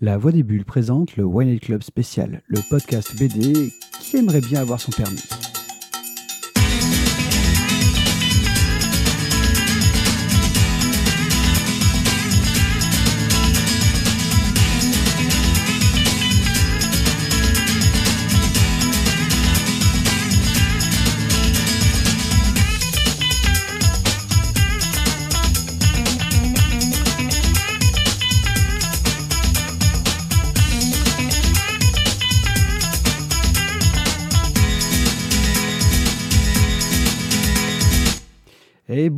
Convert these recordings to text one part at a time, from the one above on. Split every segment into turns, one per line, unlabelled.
La Voix des Bulles présente le Wine Club spécial, le podcast BD qui aimerait bien avoir son permis.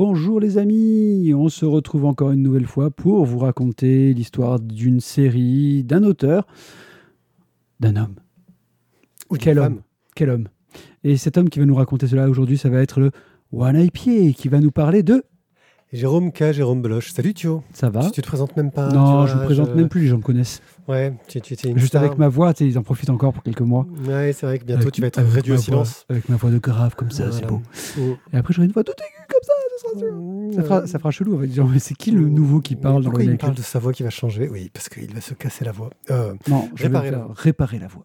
Bonjour les amis, on se retrouve encore une nouvelle fois pour vous raconter l'histoire d'une série, d'un auteur, d'un homme.
Ou
Quel homme Quel homme Et cet homme qui va nous raconter cela aujourd'hui, ça va être le One Eye Pied, qui va nous parler de...
Jérôme K, Jérôme Bloch. Salut Thio.
Ça va
Tu, tu te présentes même pas
Non,
vois,
je me présente même plus, les gens me connaissent.
Ouais, tu, tu une
Juste
star.
avec ma voix, ils en profitent encore pour quelques mois.
Ouais, c'est vrai que bientôt
Avec-
tu vas être réduit au silence.
voix- avec ma voix de grave comme ça, c'est beau.
Mm.
Et après, j'aurai une voix toute aiguë ce sera sûr. Ça fera, ça fera chelou. On va dire, mais c'est qui le nouveau qui parle dans
il parle de sa voix qui va changer? Oui, parce qu'il va se casser la voix. Euh,
Non, je vais
Réparer
me
la
réparer la voix.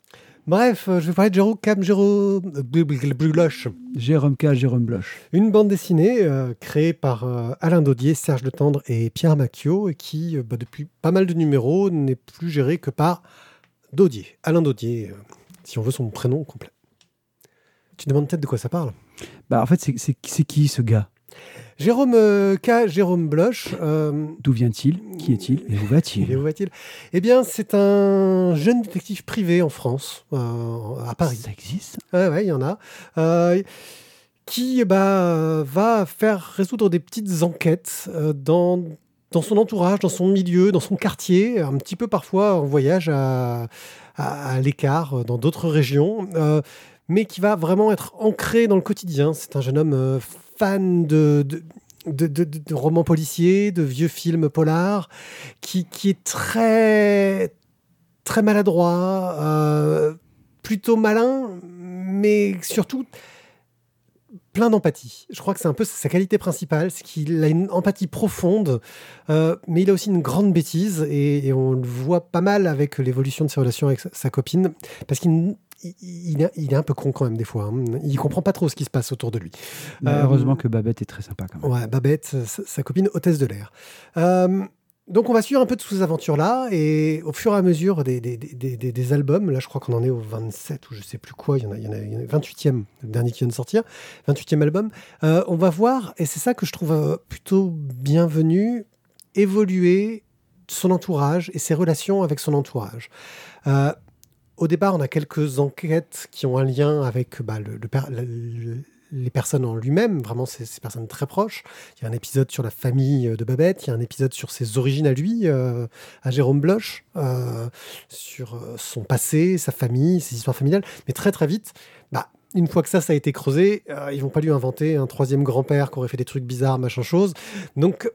bref, euh, je vais parler de Jérôme Cam, Jérôme Bloch.
Jérôme K, Jérôme Bloch.
Une bande dessinée euh, créée par euh, Alain Daudier, Serge Le Tendre et Pierre Macchio, et qui, euh, bah, depuis pas mal de numéros, n'est plus gérée que par Daudier. Alain Daudier, euh, si on veut son prénom complet. Tu demandes peut-être de quoi ça parle?
Bah, en fait, c'est qui ce gars?
Jérôme euh, K. Jérôme Bloch, euh,
D'où vient-il? Qui est-il? Et où
et
va-t-il
où va-t-il? Eh bien, c'est un jeune détective privé en France, euh, à Paris.
Ça existe?
Ouais, ouais, il y en a. Euh, qui bah, va faire résoudre des petites enquêtes dans, dans son entourage, dans son milieu, dans son quartier, un petit peu parfois en voyage à, à, à l'écart, dans d'autres régions, euh, mais qui va vraiment être ancré dans le quotidien. C'est un jeune homme euh, fan de, romans policiers, de vieux films polars, qui, est très, très maladroit, euh, plutôt malin, mais surtout plein d'empathie. Je crois que c'est un peu sa qualité principale, c'est qu'il a une empathie profonde, euh, mais il a aussi une grande bêtise, et, et on le voit pas mal avec l'évolution de ses relations avec sa, sa copine, parce qu'il il, il est, il est un peu con quand même des fois. hein. Il comprend pas trop ce qui se passe autour de lui.
Bah,
Euh,
Heureusement que Babette est très sympa quand même.
Ouais, Babette, sa, sa copine hôtesse de l'air. Euh, donc on va suivre un peu de ces aventures-là et au fur et à mesure des, des, des, des- des albums, là je crois qu'on en est au 27 ou je sais plus quoi, il y en a, il y en a, il y en a 28e, le dernier qui vient de sortir, 28e album, euh, on va voir, et c'est ça que je trouve plutôt bienvenu, évoluer son entourage et ses relations avec son entourage. Euh, au départ, on a quelques enquêtes qui ont un lien avec bah, le, les personnes en lui-même, vraiment ces, ces personnes très proches. Il y a un épisode sur la famille euh, de Babette, il y a un épisode sur ses origines à lui, euh, à Jérôme Bloch, euh, sur son passé, sa famille, ses histoires familiales. Mais très très vite, bah, une fois que ça, ça a été creusé, euh, ils vont pas lui inventer un troisième grand-père qui aurait fait des trucs bizarres, machin chose. Donc,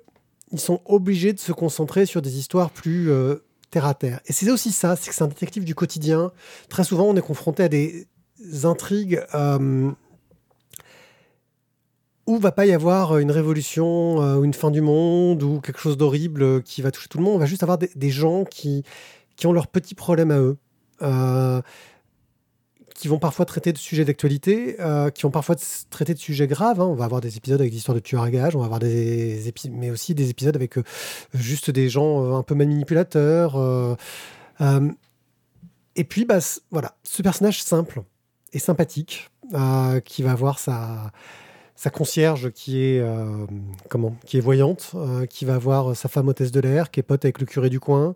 ils sont obligés de se concentrer sur des histoires plus terre à terre. Et c'est aussi ça, c'est que c'est un détective du quotidien. Très souvent, on est confronté à des intrigues euh, où va pas y avoir une révolution euh, ou une fin du monde ou quelque chose d'horrible euh, qui va toucher tout le monde. On va juste avoir des, gens qui, qui ont leurs petits problèmes à eux. euh, qui vont parfois traiter de sujets d'actualité, euh, qui vont parfois traiter de sujets graves. hein. On va avoir des épisodes avec des histoires de tueurs à gages, on va avoir des épisodes, mais aussi des épisodes avec euh, juste des gens euh, un peu manipulateurs. et puis, bah, voilà, ce personnage simple et sympathique, qui va avoir sa, sa concierge qui est, euh, comment, qui est voyante, euh, qui va avoir sa femme hôtesse de l'air, qui est pote avec le curé du coin,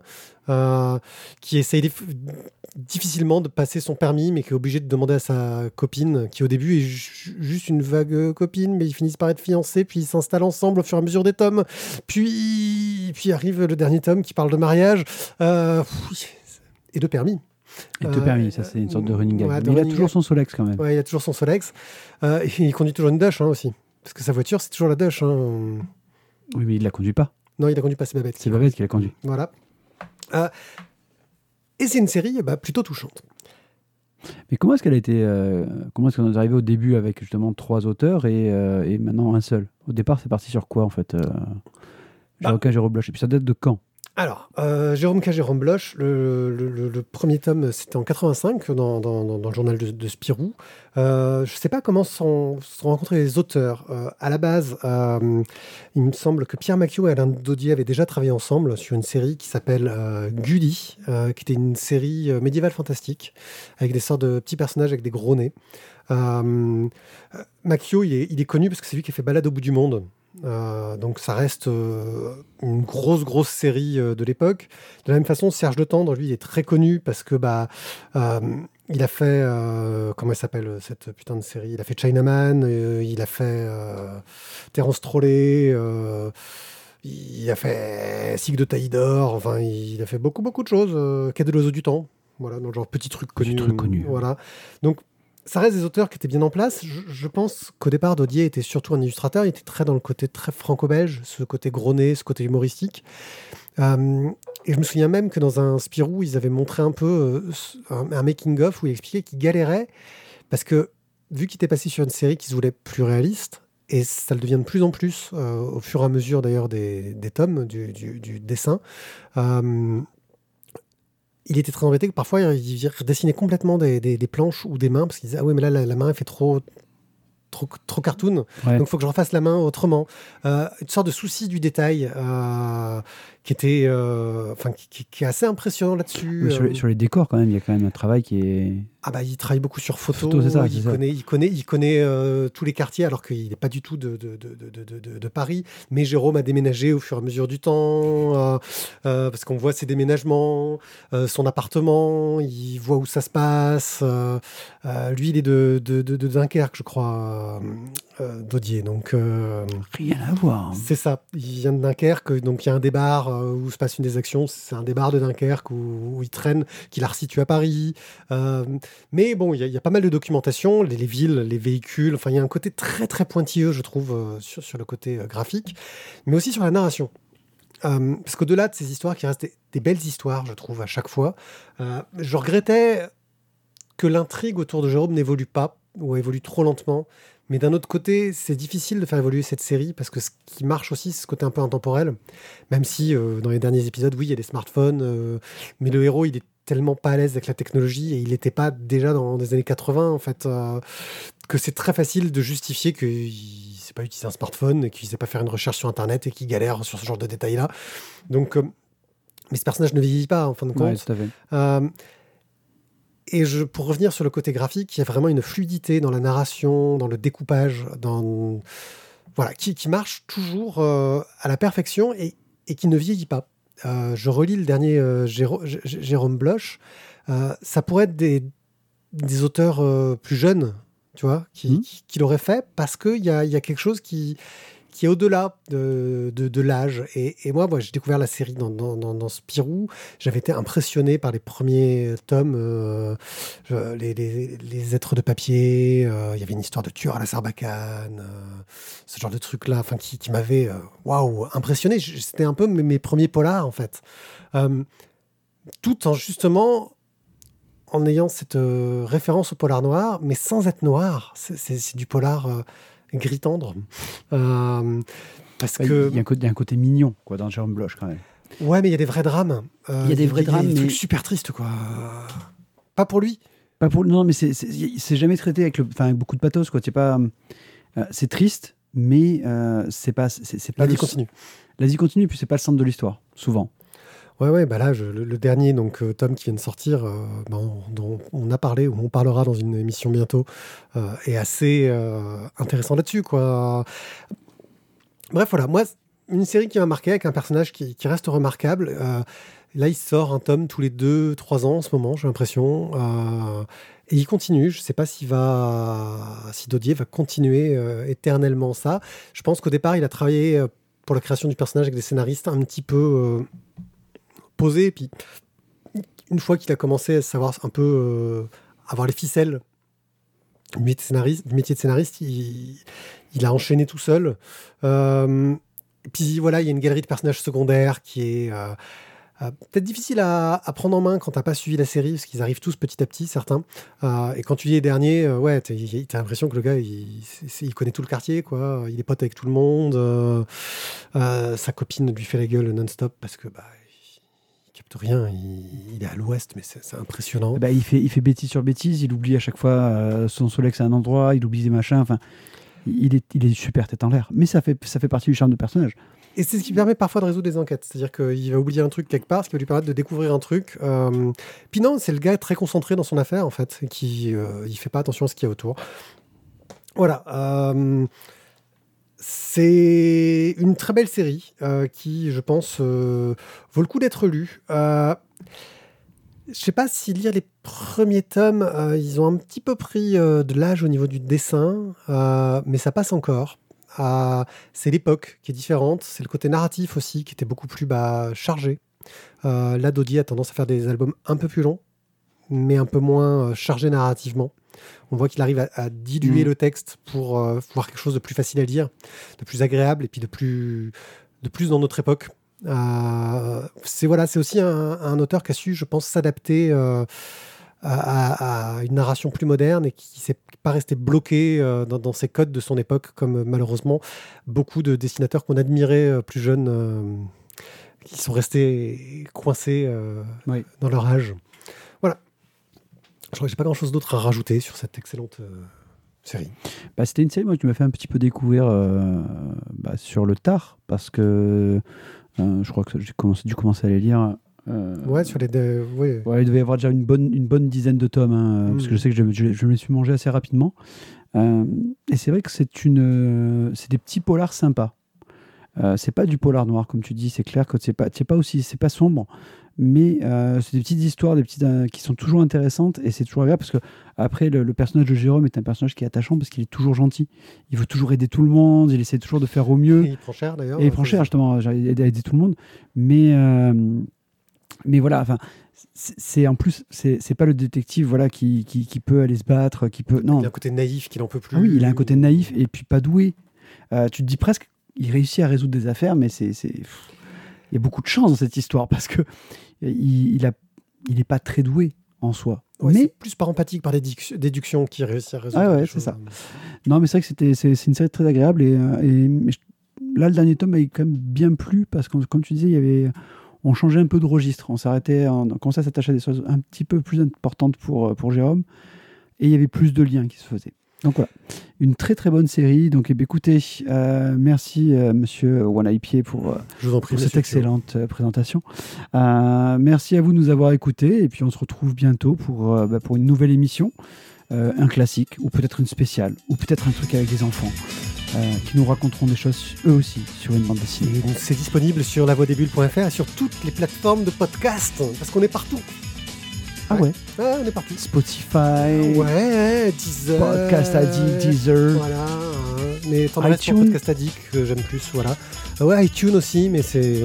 euh, qui essaye dif- difficilement de passer son permis, mais qui est obligé de demander à sa copine, qui au début est ju- juste une vague copine, mais ils finissent par être fiancés, puis ils s'installent ensemble au fur et à mesure des tomes. Puis, puis arrive le dernier tome qui parle de mariage et de permis.
Et te permis, ça c'est une sorte de running gag.
ouais, de
il a toujours son Solex quand même.
Ouais, il a toujours son Solex. Euh, et il conduit toujours une Dash hein, aussi. Parce que sa voiture, c'est toujours la Dash. hein.
Oui, mais il la conduit pas.
Non, il a conduit pas, c'est Babette.
C'est Babette qui la conduit.
Voilà. Euh, et c'est une série bah, plutôt touchante.
Mais comment est-ce qu'elle a été. euh, comment est-ce qu'on est arrivé au début avec justement trois auteurs et, euh, et maintenant un seul? Au départ, c'est parti sur quoi en fait euh... Jérôme Bloch. Et puis ça date de quand?
Alors, euh, Jérôme K. Jérôme Bloch, le, premier tome, c'était en 85 dans, le journal de, Spirou. Euh, je ne sais pas comment sont, sont rencontrés les auteurs. Euh, à la base, il me semble que Pierre Macchio et Alain Daudier avaient déjà travaillé ensemble sur une série qui s'appelle Gulli, qui était une série médiévale fantastique, avec des sortes de petits personnages avec des gros nez. Macchio, est, il est connu parce que c'est lui qui a fait Balade au bout du monde. Euh, donc ça reste euh, une grosse grosse série euh, de l'époque. De la même façon, Serge de Tendre, lui, est très connu parce que bah il a fait comment elle s'appelle cette putain de série? Il a fait Chinaman, il a fait Terence Trollet, il a fait Sig de Taïdor. Enfin, il a fait beaucoup beaucoup de choses. Quai de l'oiseau du temps. Voilà, dans le genre petit truc connu.
Petit truc connu.
Voilà. Donc ça reste des auteurs qui étaient bien en place. Je, pense qu'au départ, Dodier était surtout un illustrateur. Il était très dans le côté très franco-belge, ce côté gros ce côté humoristique. Euh, et je me souviens même que dans un Spirou, ils avaient montré un peu euh, un, making-of où il expliquait qu'il galérait parce que, vu qu'il était passé sur une série qui se voulait plus réaliste, et ça le devient de plus en plus euh, au fur et à mesure d'ailleurs des, tomes, du dessin il était très embêté que parfois il redessinait complètement des, planches ou des mains parce qu'il disait ah oui mais là la, main elle fait trop trop, trop cartoon. Donc il faut que je refasse la main autrement. Euh, une sorte de souci du détail euh, qui était euh, enfin qui, est assez impressionnant là-dessus
sur, sur, les décors quand même il y a quand même un travail qui est
ah bah il travaille beaucoup sur photo, il, connaît, il, connaît, il connaît euh, tous les quartiers alors qu'il n'est pas du tout de, de, de, de, Paris. Mais Jérôme a déménagé au fur et à mesure du temps euh, euh, parce qu'on voit ses déménagements, son appartement, il voit où ça se passe. lui il est de, Dunkerque je crois, Dodier. Donc
rien à voir. Hein.
C'est ça. Il vient de Dunkerque donc il y a un débar où se passe une des actions. C'est un débar de Dunkerque où, il traîne, qu'il a resitué à Paris. Mais bon, il y, a pas mal de documentation, les, villes, les véhicules, enfin, il y a un côté très très pointilleux, je trouve, euh, sur, le côté euh, graphique, mais aussi sur la narration. Euh, parce qu'au-delà de ces histoires qui restent des, belles histoires, je trouve, à chaque fois, je regrettais que l'intrigue autour de Jérôme n'évolue pas, ou évolue trop lentement. Mais d'un autre côté, c'est difficile de faire évoluer cette série parce que ce qui marche aussi, c'est ce côté un peu intemporel. Même si dans les derniers épisodes, oui, il y a des smartphones, mais le héros, il est tellement pas à l'aise avec la technologie et il n'était pas déjà dans les années 80 en fait euh, que c'est très facile de justifier qu'il ne sait pas utiliser un smartphone et qu'il ne sait pas faire une recherche sur internet et qu'il galère sur ce genre de détails là donc euh, mais ce personnage ne vieillit pas en fin de compte. euh, et je, pour revenir sur le côté graphique, il y a vraiment une fluidité dans la narration, dans le découpage, dans voilà, qui, qui marche toujours à la perfection et, et qui ne vieillit pas. Euh, je relis le dernier euh, Jérôme Bloch, euh, ça pourrait être des, auteurs plus jeunes, tu vois, qui, mmh. qui, l'auraient fait parce qu'il y a, y a quelque chose qui, qui est au-delà de, de, l'âge. Et, moi, moi j'ai découvert la série dans, dans, Spirou. J'avais été impressionné par les premiers tomes, euh, les, les, les, êtres de papier. Euh, il y avait une histoire de tueur à la sarbacane, euh, ce genre de truc-là, enfin, qui, qui m'avait waouh impressionné. C'était un peu mes, mes, premiers polars, en fait. tout en justement en ayant cette référence au polar noir, mais sans être noir. C'est du polar gris tendre. Euh, parce que...
Il y, a un côté, mignon quoi, dans Jérôme Bloch quand même.
Ouais, mais il y a des vrais drames.
Euh, il y a des vrais drames.
des trucs super tristes, quoi. Pas pour lui.
Pas pour non, mais c'est jamais traité avec, le, avec beaucoup de pathos, quoi. C'est pas, euh, c'est triste, mais c'est pas, c'est pas.
La vie continue.
La vie continue, puis c'est pas le centre de l'histoire, souvent.
Ouais, ouais, bah là, le, dernier donc euh, tome qui vient de sortir, euh, bah, dont on a parlé ou on parlera dans une émission bientôt, euh, est assez intéressant là-dessus, quoi. Bref, voilà, moi, une série qui m'a marqué avec un personnage qui, reste remarquable. là, il sort un tome tous les deux, trois ans en ce moment, j'ai l'impression. et il continue. Je ne sais pas s'il va, si Dodier va continuer éternellement ça. Je pense qu'au départ, il a travaillé pour la création du personnage avec des scénaristes un petit peu Et puis, une fois qu'il a commencé à savoir un peu euh, avoir les ficelles du métier de scénariste, métier de scénariste il, a enchaîné tout seul. Euh, puis voilà, il y a une galerie de personnages secondaires qui est euh, peut-être difficile à, prendre en main quand t'as pas suivi la série, parce qu'ils arrivent tous petit à petit, certains. et quand tu lis les derniers, ouais, t'as l'impression que le gars, il, il, connaît tout le quartier, quoi. Il est pote avec tout le monde. sa copine lui fait la gueule non-stop parce que bah, capte rien. Il, il est à l'ouest, mais c'est impressionnant.
Bah, il, fait, il fait bêtise sur bêtise, il oublie à chaque fois euh, son Solex à un endroit, il oublie des machins. Enfin, il est, il est super tête en l'air. Mais ça fait, ça fait partie du charme du personnage.
Et c'est ce qui permet parfois de résoudre des enquêtes. C'est-à-dire qu'il va oublier un truc quelque part, ce qui va lui permettre de découvrir un truc. Euh, Puis non, c'est le gars très concentré dans son affaire, en fait, qui euh, il fait pas attention à ce qu'il y a autour. Voilà. euh, c'est une très belle série euh, qui, je pense, euh, vaut le coup d'être lue. Euh, je sais pas si lire les premiers tomes, ils ont un petit peu pris de l'âge au niveau du dessin, mais ça passe encore. C'est l'époque qui est différente, c'est le côté narratif aussi qui était beaucoup plus bah, chargé. Là, Dodi a tendance à faire des albums un peu plus longs, mais un peu moins chargés narrativement. On voit qu'il arrive à, à diluer
Mhm.
le texte pour euh, voir quelque chose de plus facile à lire, de plus agréable et puis de plus, de plus dans notre époque. Euh, c'est voilà, c'est aussi un, un auteur qui a su, je pense, s'adapter euh, à, une narration plus moderne et qui s'est pas resté bloqué euh, dans, dans ses codes de son époque, comme malheureusement beaucoup de dessinateurs qu'on admirait plus jeunes, qui sont restés coincés
Oui.
dans leur âge. Je crois que j'ai pas grand-chose d'autre à rajouter sur cette excellente euh, série.
Bah, C'était une série moi, qui m'a fait un petit peu découvrir euh, bah, sur le tard, parce que euh, je crois que j'ai dû commencer à les lire.
Ouais, sur les. deux- ouais.
Ouais, il devait y avoir déjà une bonne, une bonne dizaine de tomes, hein,
Mm.
parce que je sais que je, je, je me les suis mangé assez rapidement. Et c'est vrai que c'est une, c'est des petits polars sympas. Euh, c'est pas du polar noir comme tu dis, c'est clair que c'est pas, c'est pas aussi, c'est pas sombre, mais euh, c'est des petites histoires, des petites euh, qui sont toujours intéressantes et c'est toujours agréable parce que après le, le personnage de Jérôme est un personnage qui est attachant parce qu'il est toujours gentil, il veut toujours aider tout le monde, il essaie toujours de faire au mieux.
Et il prend cher d'ailleurs.
Et il prend cher, justement, aidé, aidé tout le monde. Mais, euh, mais voilà, enfin, c'est en plus, c'est pas le détective voilà, qui, qui, qui peut aller se battre, qui peut. Non,
Il a un côté naïf qu'il en peut plus.
Ah oui, il a un côté naïf et puis pas doué. Euh, tu te dis presque, il réussit à résoudre des affaires, mais c'est. Il y a beaucoup de chance dans cette histoire parce que il, il, a, il est pas très doué en soi.
Ouais,
mais
plus par empathique, par déduc- déduction qu'il réussit à résoudre.
Ah ouais, c'est ça. Non, mais c'est vrai que c'était, c'est, une série très agréable. Et, euh, et- mais je- là, le dernier tome m'a quand même bien plu parce que, comme tu disais, il y avait, on changeait un peu de registre. On s'arrêtait, on commençait à s'attacher à des choses un petit peu plus importantes pour, euh, pour Jérôme. Et il y avait plus de liens qui se faisaient. Donc voilà, une très très bonne série. Donc eh écoutez, euh, merci euh, monsieur Pied pour, euh,
Je vous en prie.
pour cette excellente euh, présentation. Euh, merci à vous de nous avoir écoutés et puis on se retrouve bientôt pour, bah, pour une nouvelle émission, un classique ou peut-être une spéciale ou peut-être un truc avec des enfants qui nous raconteront des choses eux aussi sur une bande dessinée.
C'est disponible sur lavoidesbulles.fr et sur toutes les plateformes de podcast, parce qu'on est partout.
Ah ouais,
Ouais, on est partout.
Spotify,
Ouais, Deezer.
Podcast Addict, Deezer.
Voilà. hein. Mais t'en
iTunes.
Podcast Addict que j'aime plus, voilà. Ah Ouais, iTunes aussi, mais c'est.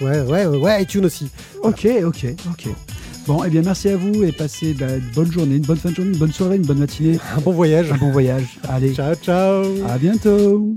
Ouais, ouais, ouais, iTunes aussi.
Ok, ok, ok. Bon, eh bien merci à vous et passez bah, une bonne journée, une bonne fin de journée, une bonne soirée, une bonne matinée,
Un bon voyage.
un bon voyage. Allez,
Ciao, ciao.
à bientôt